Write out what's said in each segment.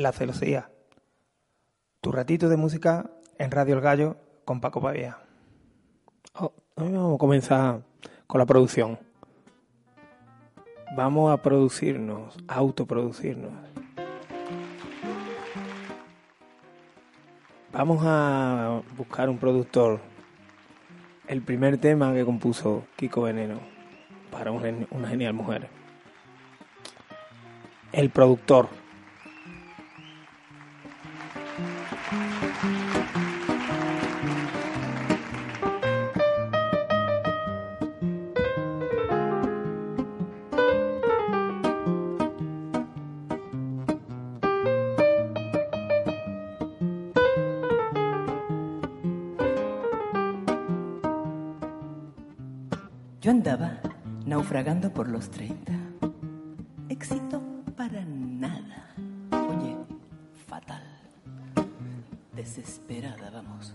La celosía. Tu ratito de música en Radio El Gallo con Paco Pavía. Oh, hoy vamos a comenzar con la producción. Vamos a producirnos, a autoproducirnos. Vamos a buscar un productor. El primer tema que compuso Kiko Veneno para una genial mujer. El productor. Yo andaba naufragando por los 30. Éxito para nada. Oye, fatal. Desesperada, vamos.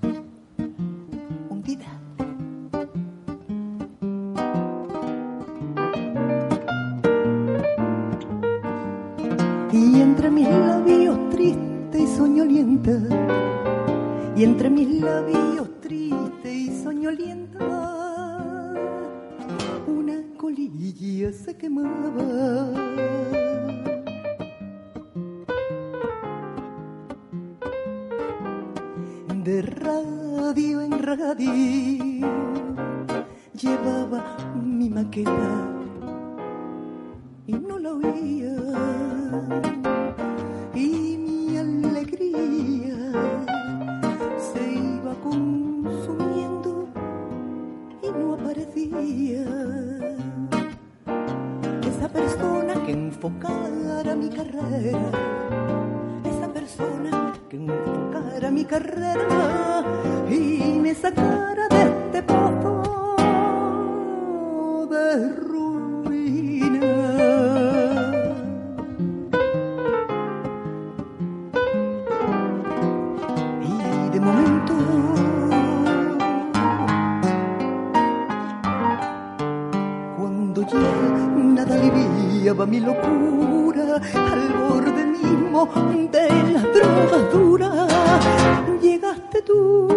Tú.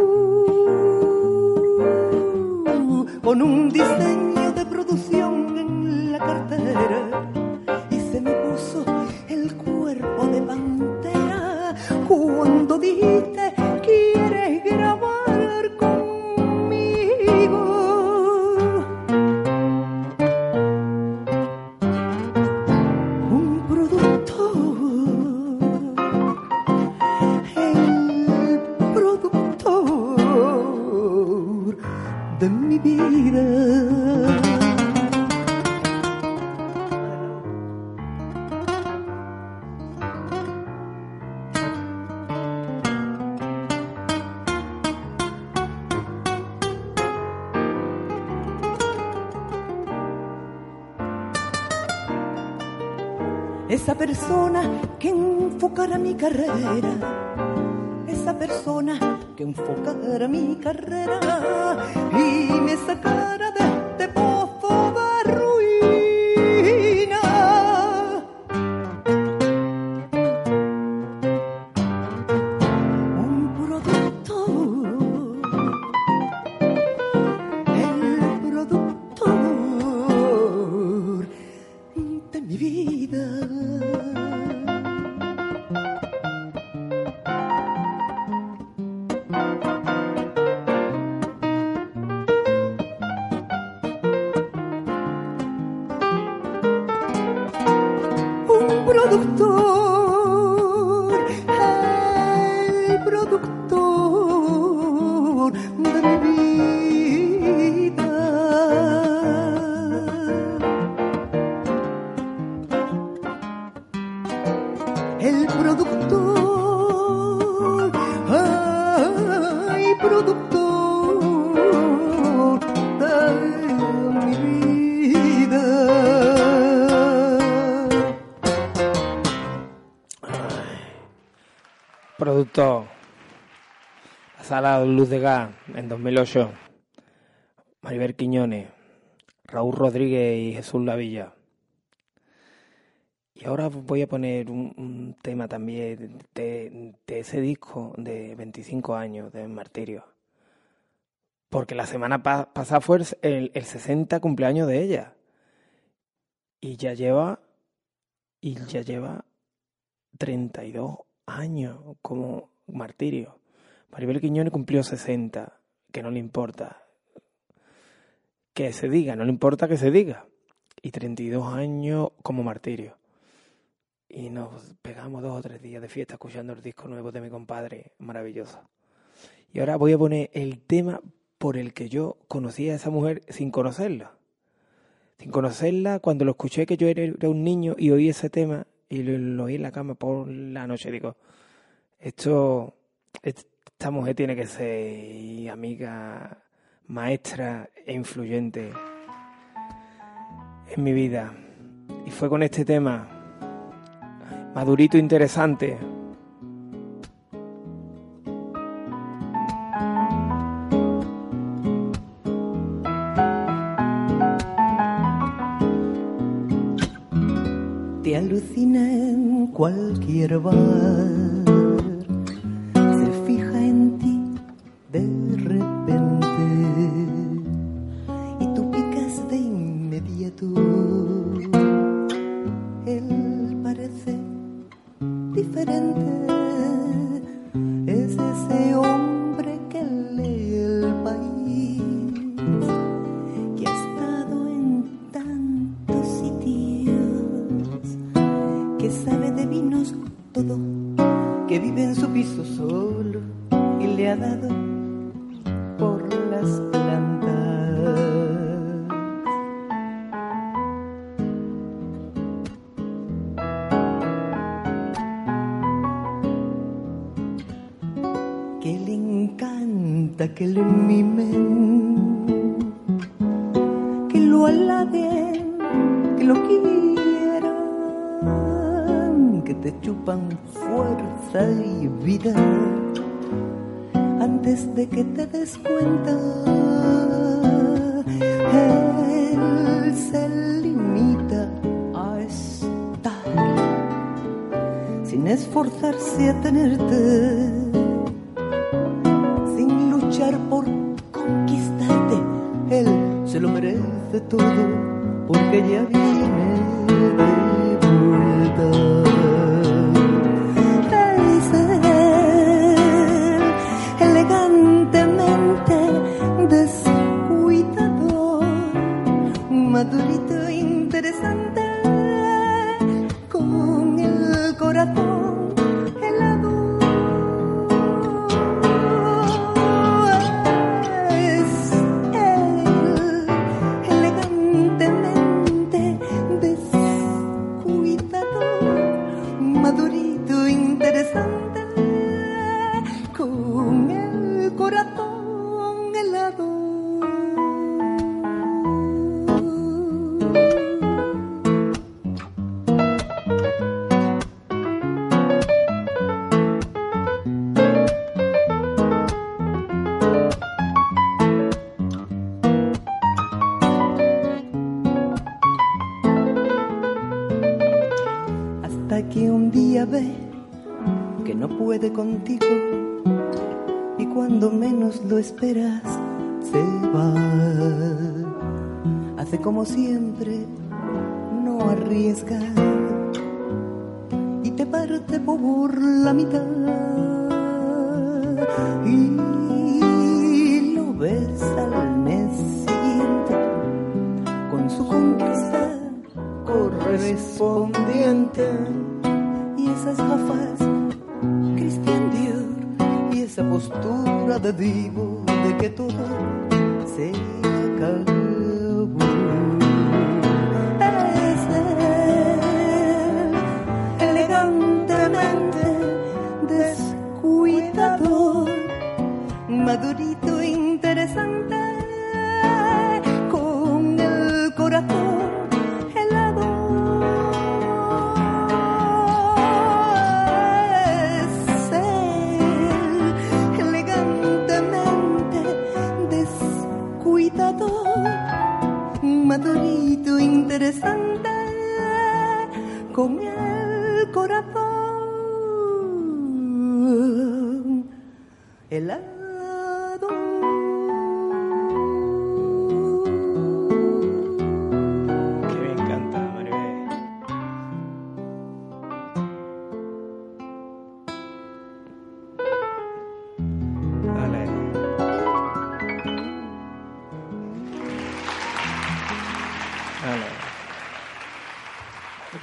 Con un diseño carrera, esa persona que enfocara mi carrera el productor, ay, productor de mi vida. Productor. La sala Luz de Gas en 2008. Maribel Quiñones. Raúl Rodríguez y Jesús Lavilla. Y ahora voy a poner un, tema también de, ese disco de 25 años de Martirio. Porque la semana pasada fue el, el 60 cumpleaños de ella. Y ya lleva. Y ya lleva 32 años como martirio. Maribel Quiñones cumplió 60, que no le importa. Que se diga, no le importa que se diga. Y 32 años como martirio. Y nos pegamos dos o tres días de fiesta escuchando el disco nuevo de mi compadre, maravilloso. Y ahora voy a poner el tema por el que yo conocí a esa mujer sin conocerla. Sin conocerla, cuando lo escuché que yo era un niño y oí ese tema y lo, oí en la cama por la noche, digo, esto, esta mujer tiene que ser amiga, maestra e influyente en mi vida. Y fue con este tema, madurito interesante, te alucina en cualquier bar esperas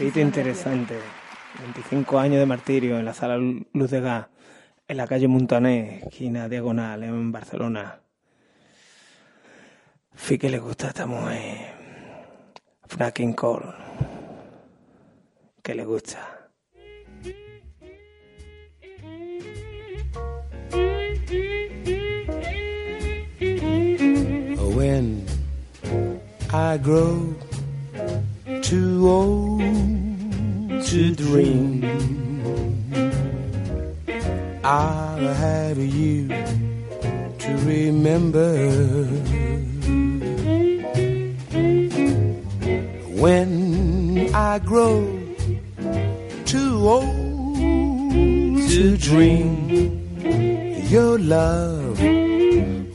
Poquito interesante. 25 años de martirio en la sala Luz de Gas, en la calle Montané, esquina diagonal, en Barcelona. Fí que le gusta esta mujer. Fracking Call. Que le gusta. when I grow too old to dream. I'll have you to remember. When I grow too old to dream, your love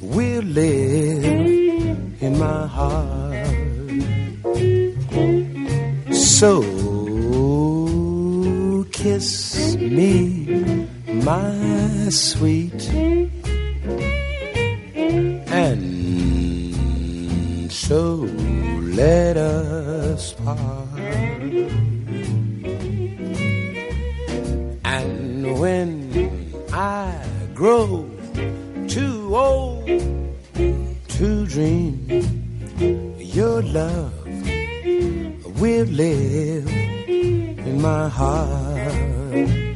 will live in my heart. So kiss me, my sweet, my heart.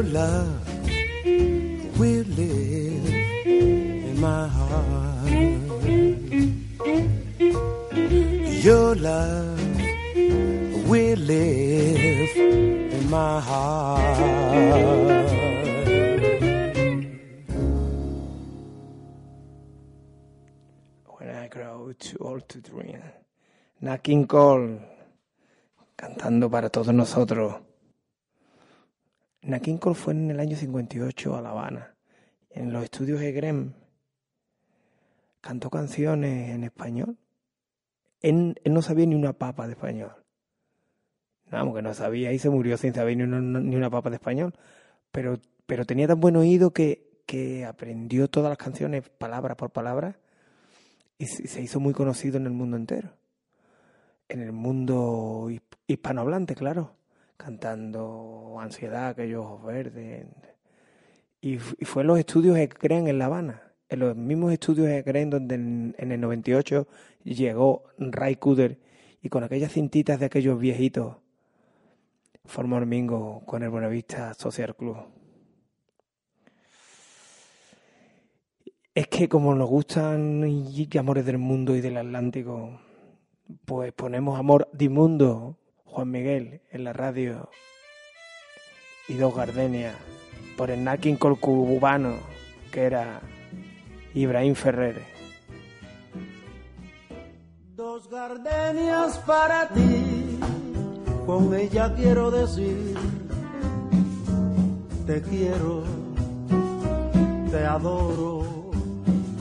Your love will live in my heart. Your love will live in my heart. When I grow too old to dream. Nat King Cole, cantando para todos nosotros. Cole fue en el año 58 a La Habana, en los estudios Egrem. Cantó canciones en español. Él, no sabía ni una papa de español. Vamos, que no sabía y se murió sin saber ni una, ni una papa de español. Pero, pero tenía tan buen oído que, que aprendió todas las canciones palabra por palabra y se hizo muy conocido en el mundo entero. En el mundo his- hispanohablante, claro. Cantando Ansiedad, aquellos ojos verdes. Y, fue en los estudios Ecren en La Habana. En los mismos estudios Ecren donde en, en el 98 llegó Ray Cooder y con aquellas cintitas de aquellos viejitos Forma Domingo con el Buenavista Social Club. Es que como nos gustan y amores del mundo y del Atlántico, pues ponemos amor de mundo, Juan Miguel, en la radio y dos gardenias por el Nakin cubano que era Ibrahim Ferrer. Dos gardenias para ti, con ella quiero decir, te quiero, te adoro,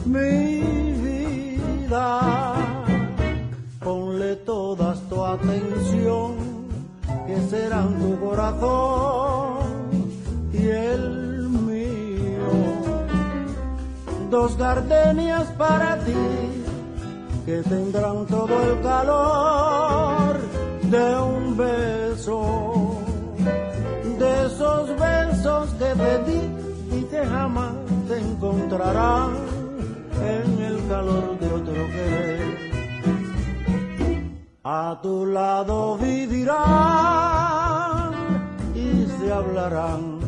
mi vida. Y el mío. Dos gardenias para ti que tendrán todo el calor de un beso, de esos besos que te di y que jamás te encontrarán en el calor de otro querer. A tu lado vivirán hablarán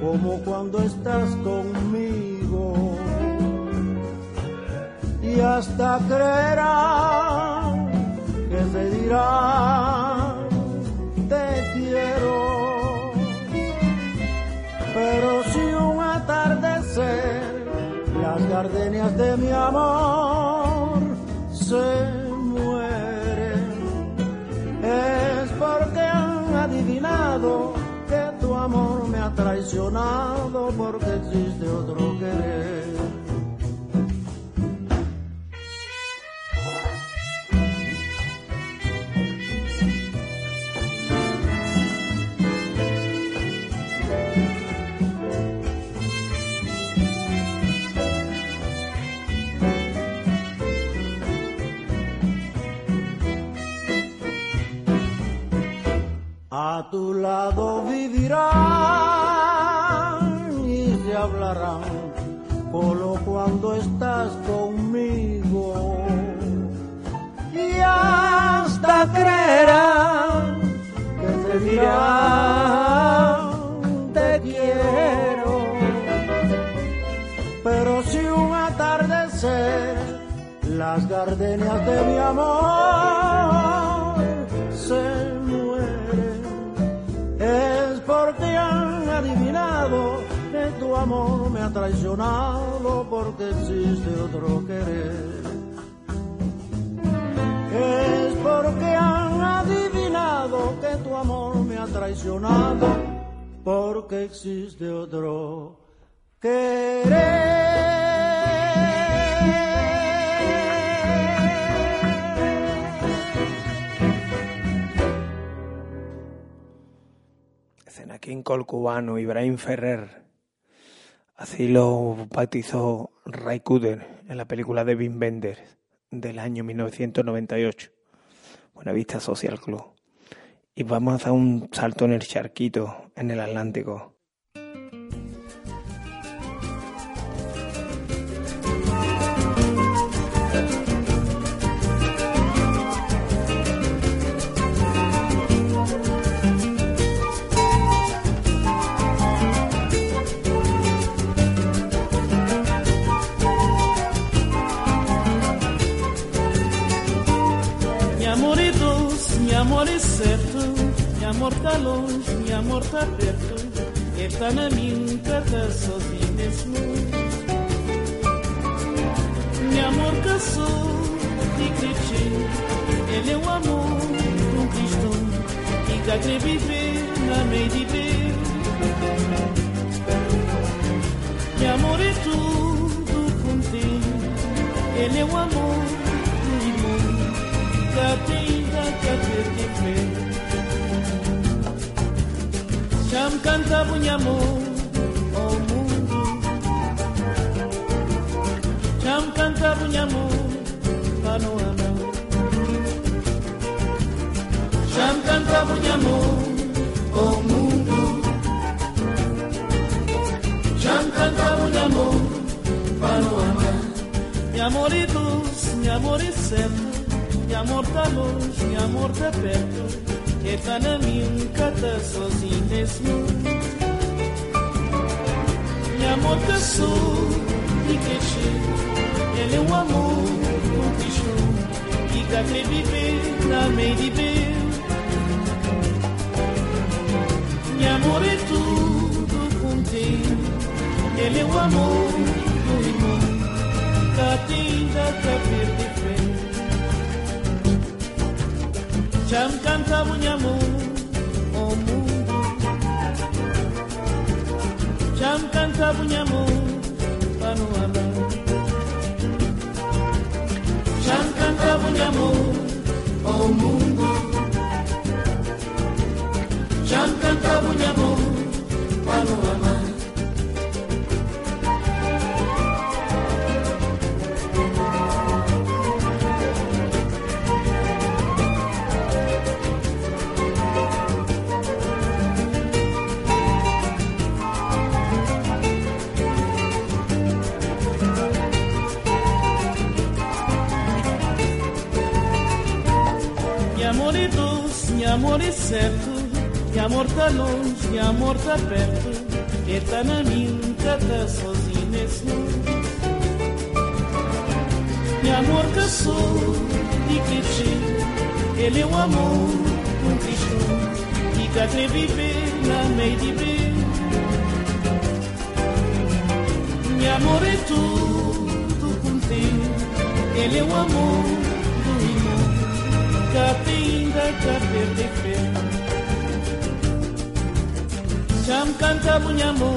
como cuando estás conmigo y hasta creerán que se dirá te quiero. Pero si un atardecer las gardenias de mi amor se mueren, es porque han adivinado amor me ha traicionado porque existe otro querer. A tu lado vivirán y se hablarán, solo cuando estás conmigo. Y hasta creerán que te dirán te quiero. Pero si un atardecer las gardenias de mi amor tu amor me ha traicionado porque existe otro querer. Es porque han adivinado que tu amor me ha traicionado porque existe otro aquí en Col cubano, Ibrahim Ferrer. Así lo bautizó Ray Cooder en la película de Wim Wenders del año 1998. Buenavista Social Club. Y vamos a hacer un salto en el charquito, en el Atlántico. Amor tá longe, minha amor tá perto. Ele tá na minha casa sozinho nesse. Minha amor caçou e cresceu, ele é o amor um cristão que quer viver na meio de Deus. Meu amor é tudo contigo, ele é o amor do limão catinga que cantava um amor oh ao mundo. Já me cantava um amor para o ano. Já me amor ao mundo. Já me cantava amor para o. Mi amor y tus, mi amor y certo, mi amor da luz, mi amor de perto. Que tá na minha cata sozinho nesse mundo. Meu amor caçou e cresceu, ele é um amor com pichão, que quer viver na meio de ver. Meu amor é tudo contigo, ele é o amor do irmão, que tinta que perder chamkanta munyamu omu chamkanta munyamu panuana chamkanta munyamu omungu chamkanta munyamu amor é certo Minha amor tá longe, minha amor tá perto Ele tá na minha, tá sozinho nesse mundo. Minha amor caçou e cresceu Ele é o amor com Cristo E cá quer viver na meio de ver Minha amor é tudo contigo Ele é o amor do irmão que perder sekte pilipi Camkan kabunyamu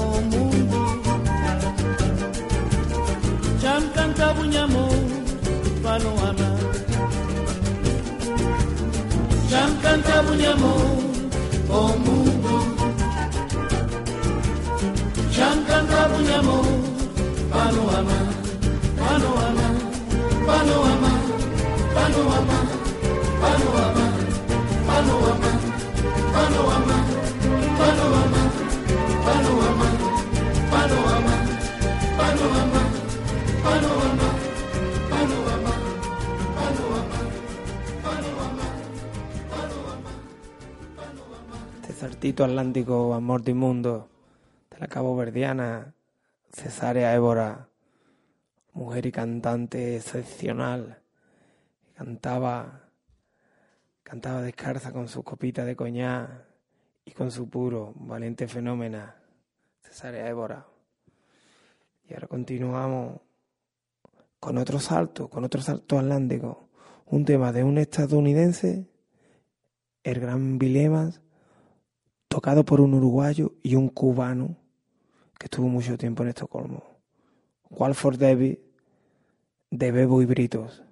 oh Mungu Camkan kabunyamu panuana Camkan kabunyamu oh Mungu Camkan kabunyamu panuana Panuana Panuana Panuana atlántico, amor de mundo, de la cabo verdiana, Cesárea Évora, mujer y cantante excepcional cantaba cantaba descalza con su copita de coñac y con su puro valiente fenómena Cesárea Évora. Y ahora continuamos con otro salto con otro salto atlántico. Un tema de un estadounidense el gran Bill Evans tocado por un uruguayo y un cubano que estuvo mucho tiempo en Estocolmo. Walford David de Bebo y Britos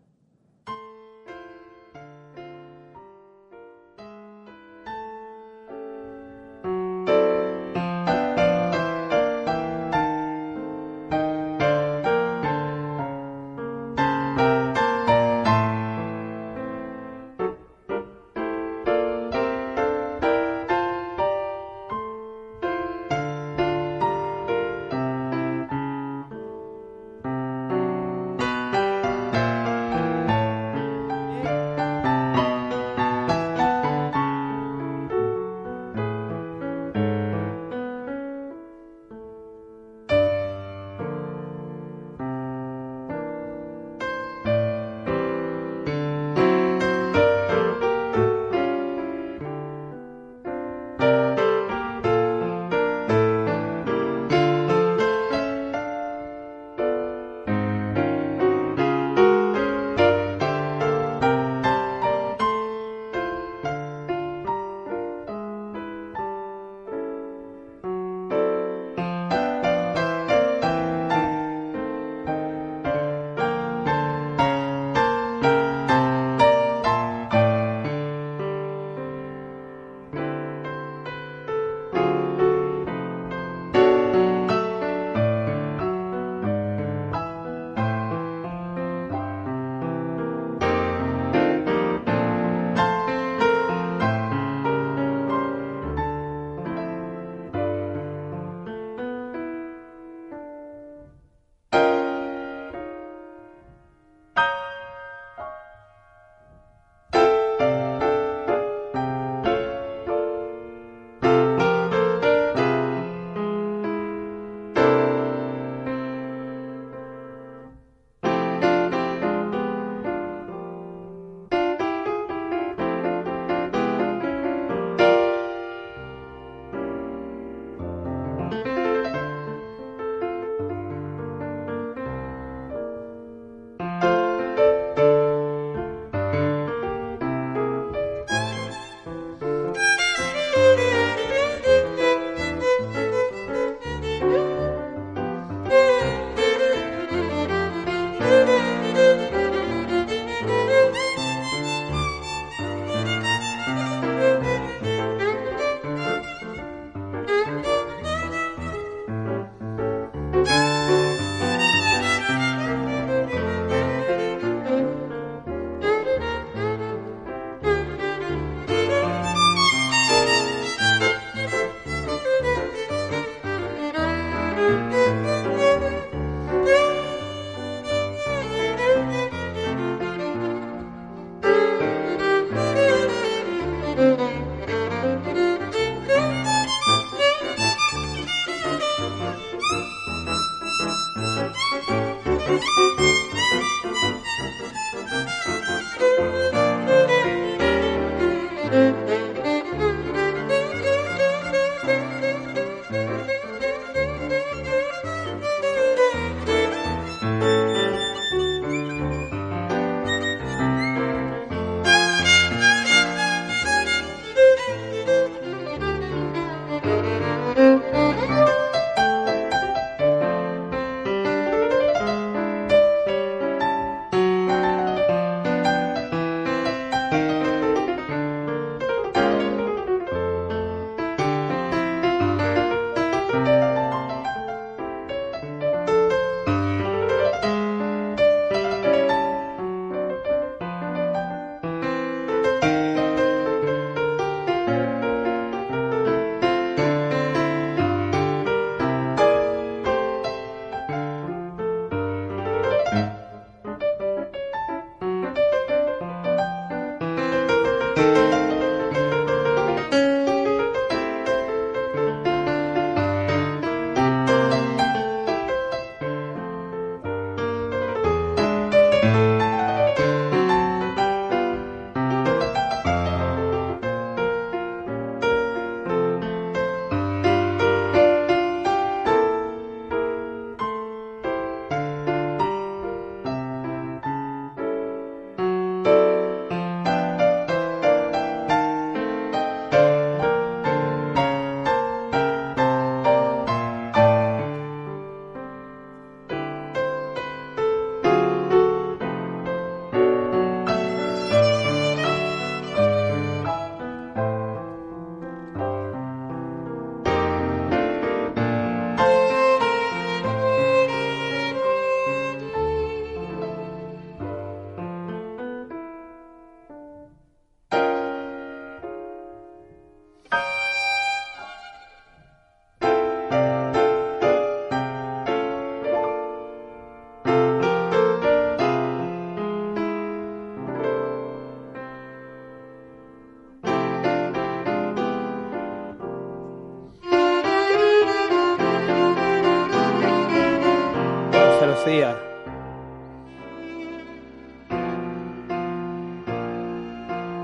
días.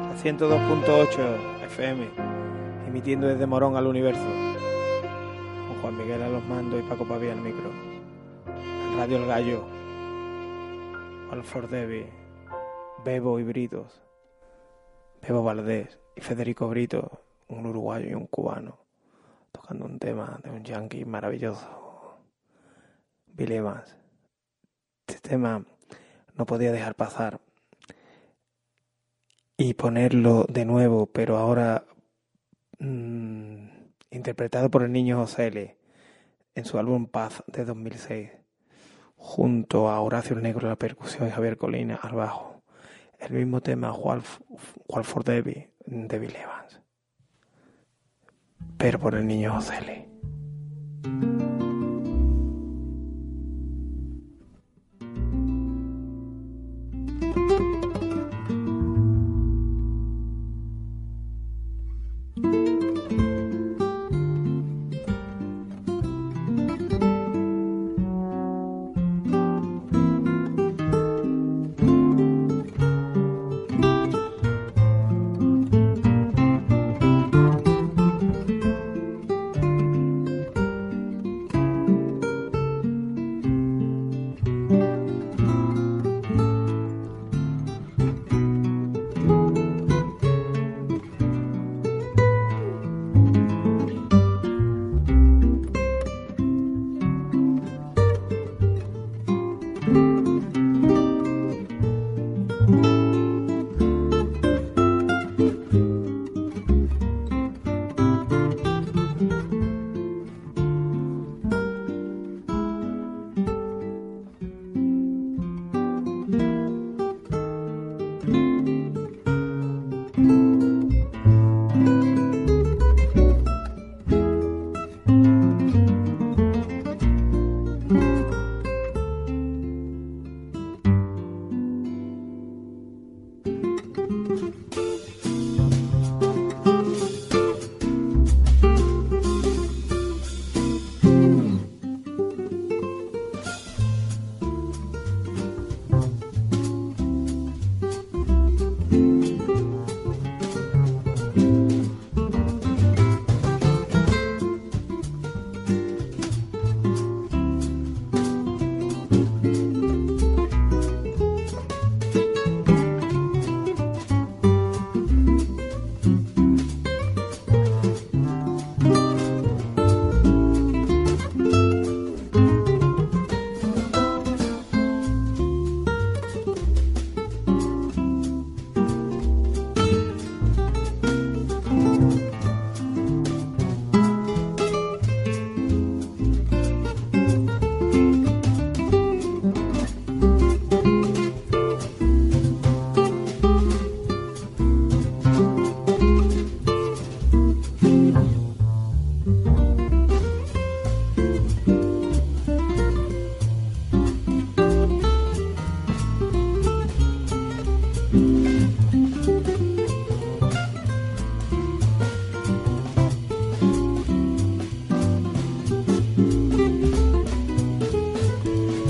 A 102.8 FM, emitiendo desde Morón al universo. Con Juan Miguel a los mandos y Paco Pavía al micro. Radio El Gallo. Alford Devi, Bebo y Britos. Bebo Valdés y Federico Brito, un uruguayo y un cubano, tocando un tema de un yankee maravilloso. Este tema no podía dejar pasar y ponerlo de nuevo, pero ahora mm, interpretado por el niño José en su álbum Paz de 2006, junto a Horacio el Negro en la percusión y Javier Colina al bajo. El mismo tema, Walford Debbie de Bill Evans, pero por el niño José.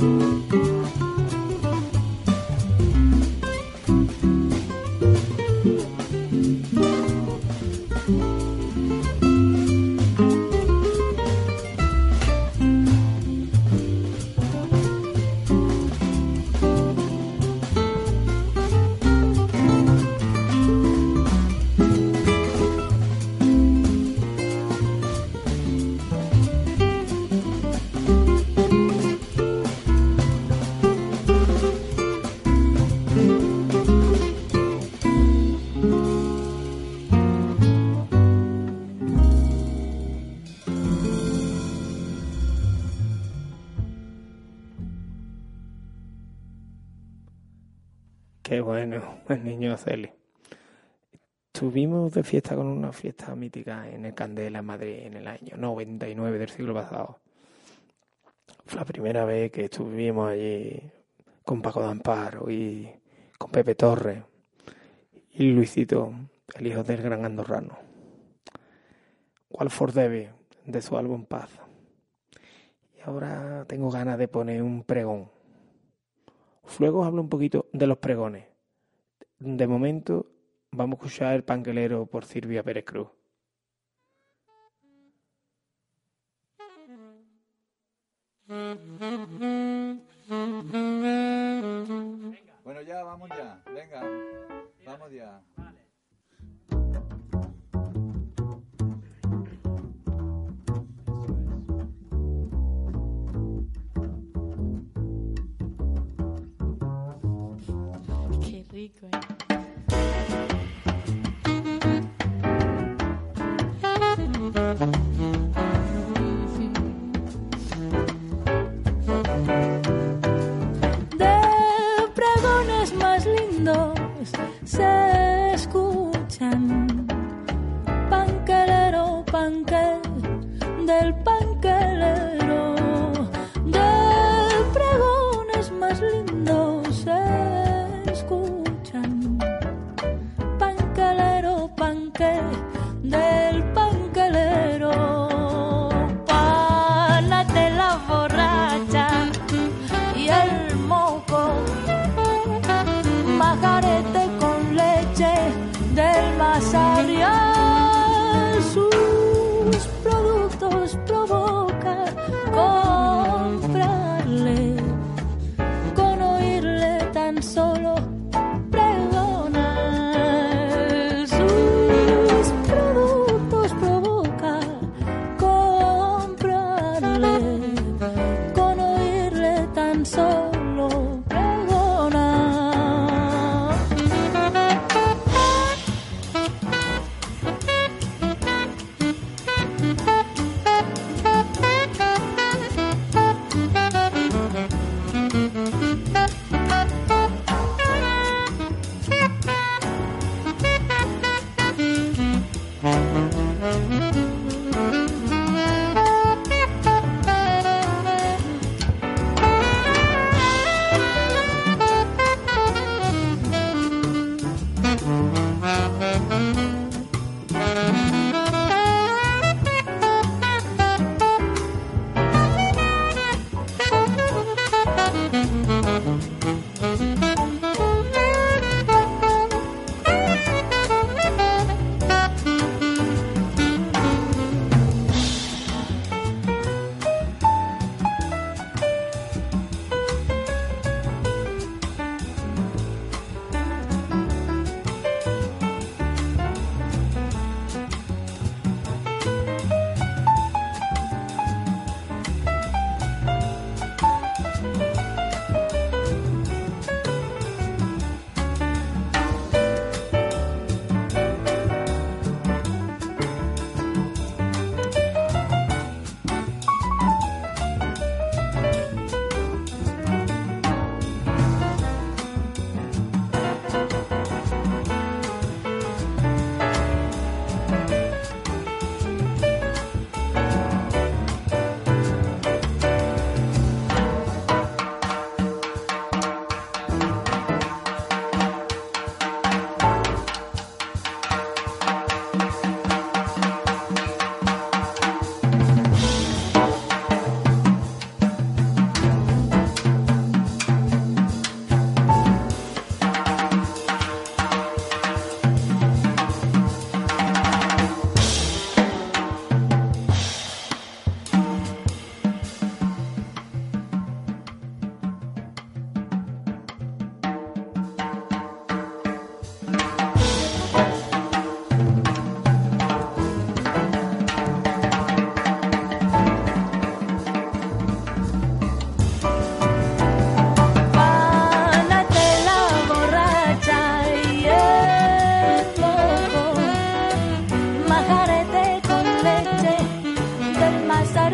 Música Estuvimos de fiesta con una fiesta mítica en el Candela, Madrid, en el año 99 del siglo pasado. Fue la primera vez que estuvimos allí con Paco de Amparo y con Pepe Torres y Luisito, el hijo del gran andorrano. Walford Debe, de su álbum Paz. Y ahora tengo ganas de poner un pregón. Luego hablo un poquito de los pregones. De momento vamos a escuchar El Panquelero por Silvia Pérez Cruz. Bueno, ya, vamos ya. Venga, vamos ya. Rico, ¿eh?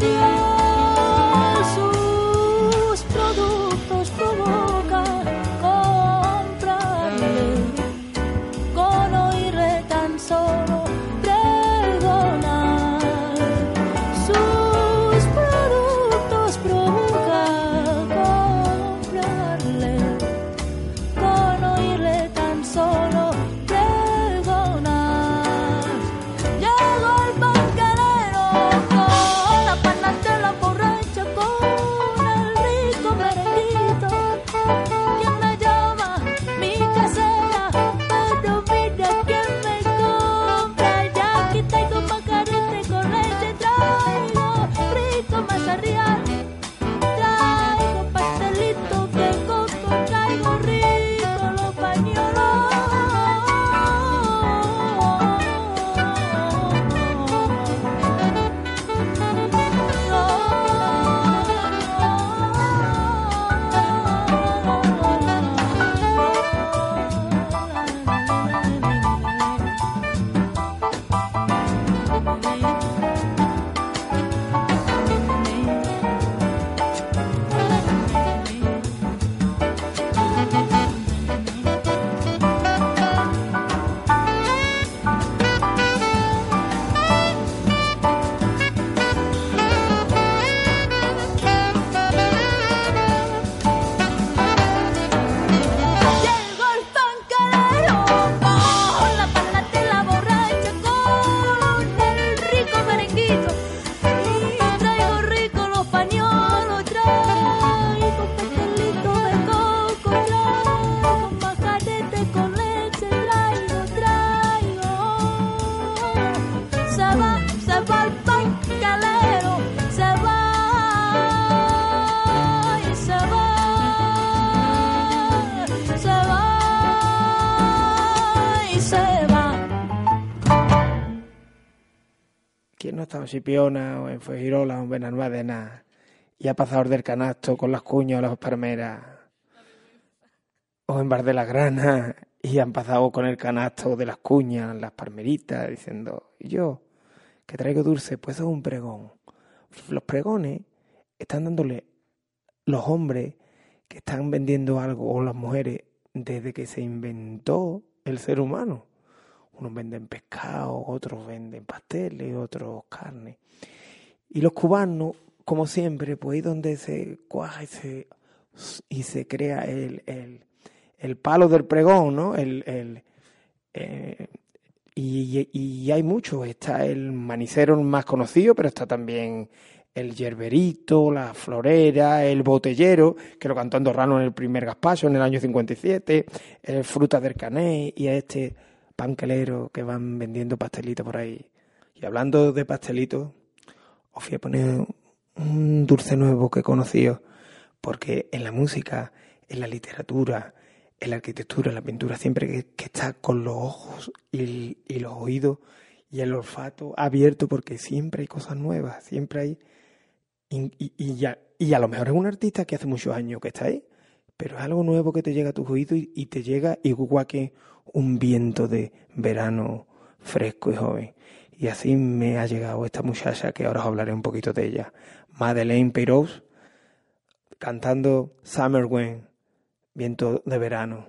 you. O en Fuengirola o en Benalmádena y ha pasado del canasto con las cuñas o las palmeras o en Bar de la Grana y han pasado con el canasto de las cuñas, las palmeritas, diciendo, ¿y yo? que traigo dulce, pues es un pregón. Los pregones están dándole los hombres que están vendiendo algo o las mujeres desde que se inventó el ser humano. Unos venden pescado, otros venden pasteles, otros carne. Y los cubanos, como siempre, pues ahí donde se cuaja y se, y se crea el, el, el palo del pregón, ¿no? El, el, eh, y, y hay muchos. Está el manicero más conocido, pero está también el yerberito, la florera, el botellero, que lo cantó Andorrano en el primer gaspacho en el año 57, el fruta del cané y este panquelero que van vendiendo pastelitos por ahí. Y hablando de pastelitos, os voy a poner un dulce nuevo que he conocido, porque en la música, en la literatura, en la arquitectura, en la pintura, siempre que, está con los ojos y, los oídos y el olfato abierto, porque siempre hay cosas nuevas, siempre hay y ya, y a lo mejor es un artista que hace muchos años que está ahí, pero es algo nuevo que te llega a tus oídos y, y te llega igual que un viento de verano fresco y joven. Y así me ha llegado esta muchacha que ahora os hablaré un poquito de ella, Madeleine Peyroux, cantando Summer Wind, viento de verano.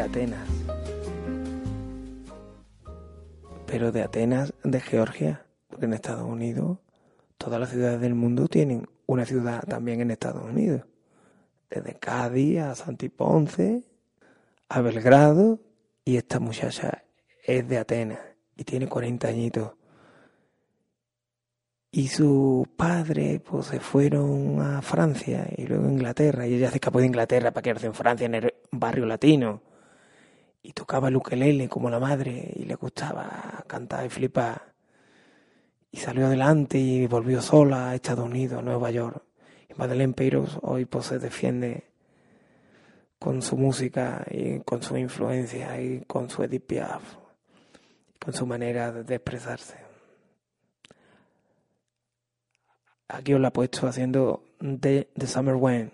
Atenas. Pero de Atenas, de Georgia, porque en Estados Unidos todas las ciudades del mundo tienen una ciudad también en Estados Unidos. Desde Cádiz a Santiponce, a Belgrado, y esta muchacha es de Atenas y tiene 40 añitos. Y sus padres pues se fueron a Francia y luego a Inglaterra y ella se escapó de Inglaterra para quedarse en Francia en el barrio latino y tocaba el ukelele como la madre y le gustaba cantar y flipar y salió adelante y volvió sola a Estados Unidos, a Nueva York. Y Madeleine Peyros hoy pues se defiende con su música y con su influencia y con su Edith Piaf, con su manera de expresarse. Aquí os la he puesto haciendo The, Summer When,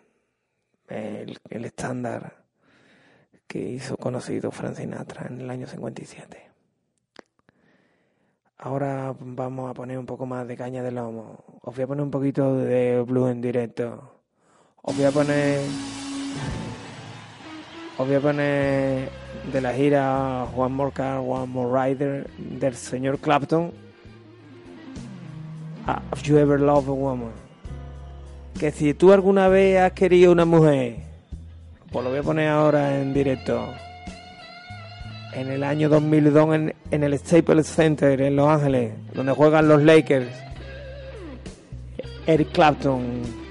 el, el estándar que hizo conocido Frank Sinatra en el año 57. Ahora vamos a poner un poco más de caña de lomo. Os voy a poner un poquito de blue en directo. Os voy a poner. Os voy a poner de la gira One More Car, One More Rider del señor Clapton. Have you ever loved a woman? Que si tú alguna vez has querido una mujer, pues lo voy a poner ahora en directo. En el año 2002 en, en el Staples Center en Los Ángeles, donde juegan los Lakers. Eric Clapton.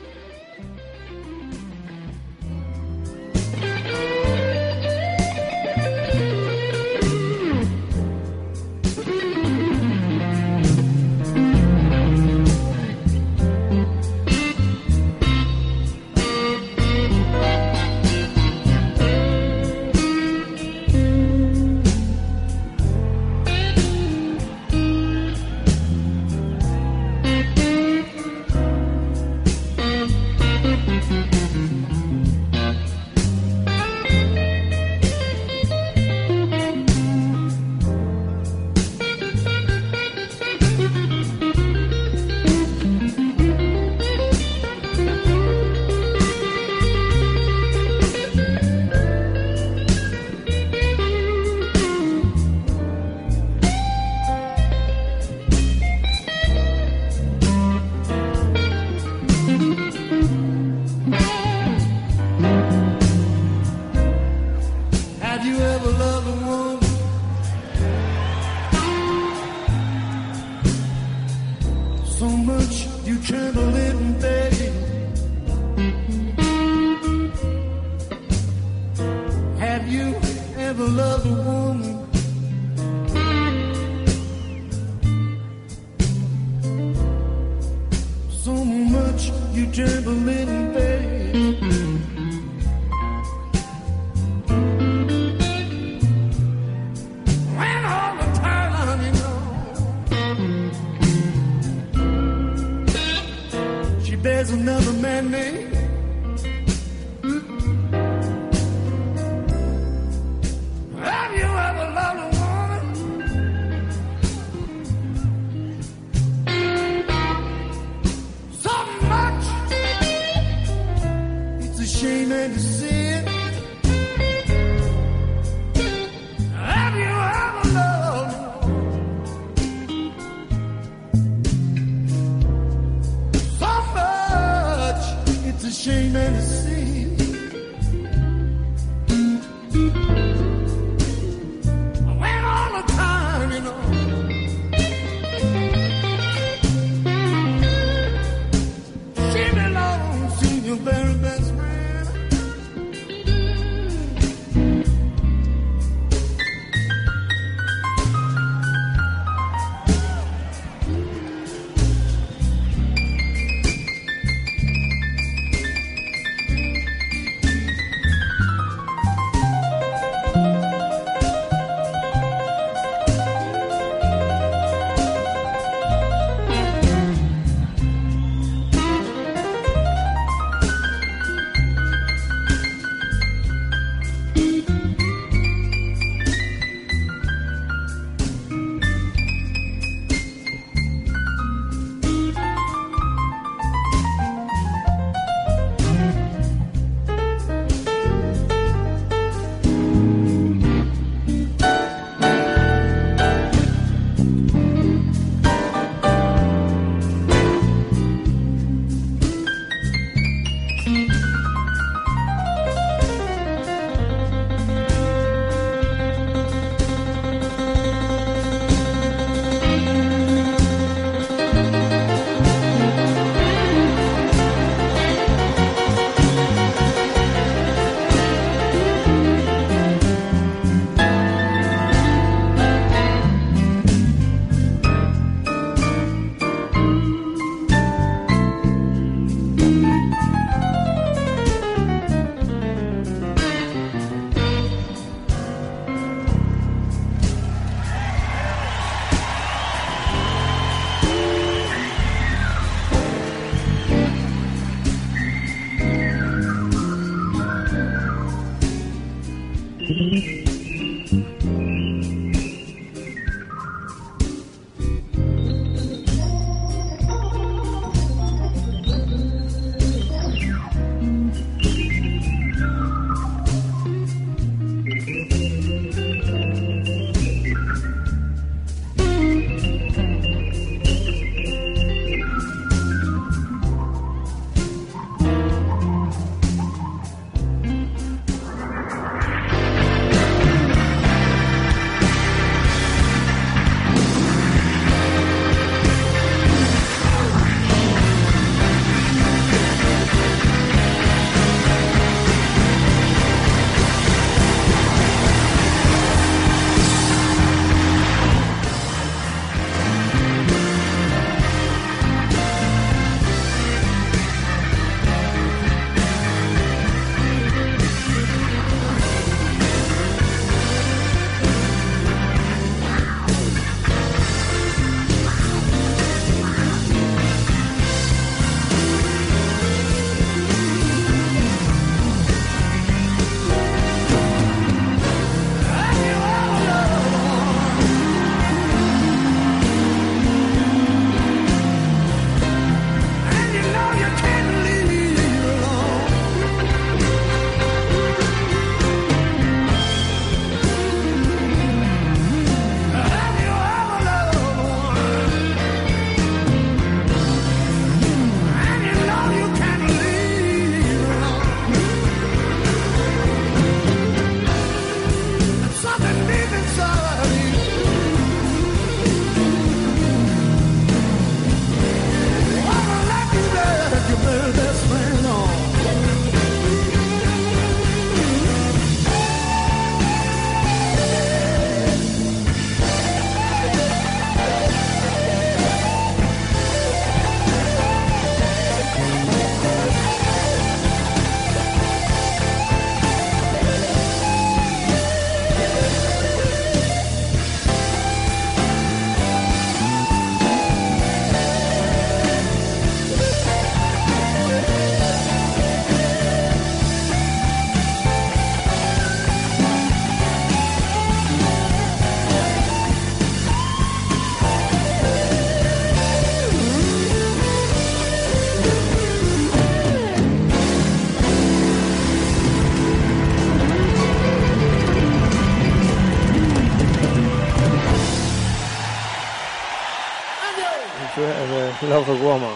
Love Woman.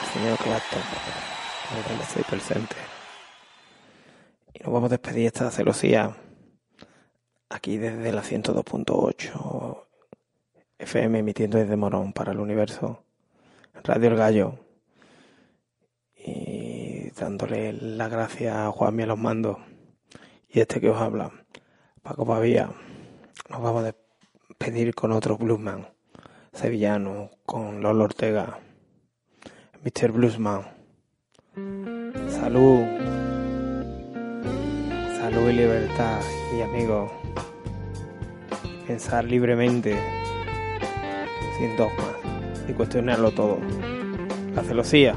El señor Clapton. Donde estoy presente. Y nos vamos a despedir esta celosía. Aquí desde la 102.8 FM emitiendo desde Morón para el universo. Radio El Gallo. Y dándole las gracias a Juanmi a los mandos. Y este que os habla, Paco Pavía. Nos vamos a despedir con otro bluesman sevillano, con Lolo Ortega. Mr. Bluesman. Salud. Salud y libertad. Y amigos, pensar libremente, sin dogmas, y cuestionarlo todo. La celosía.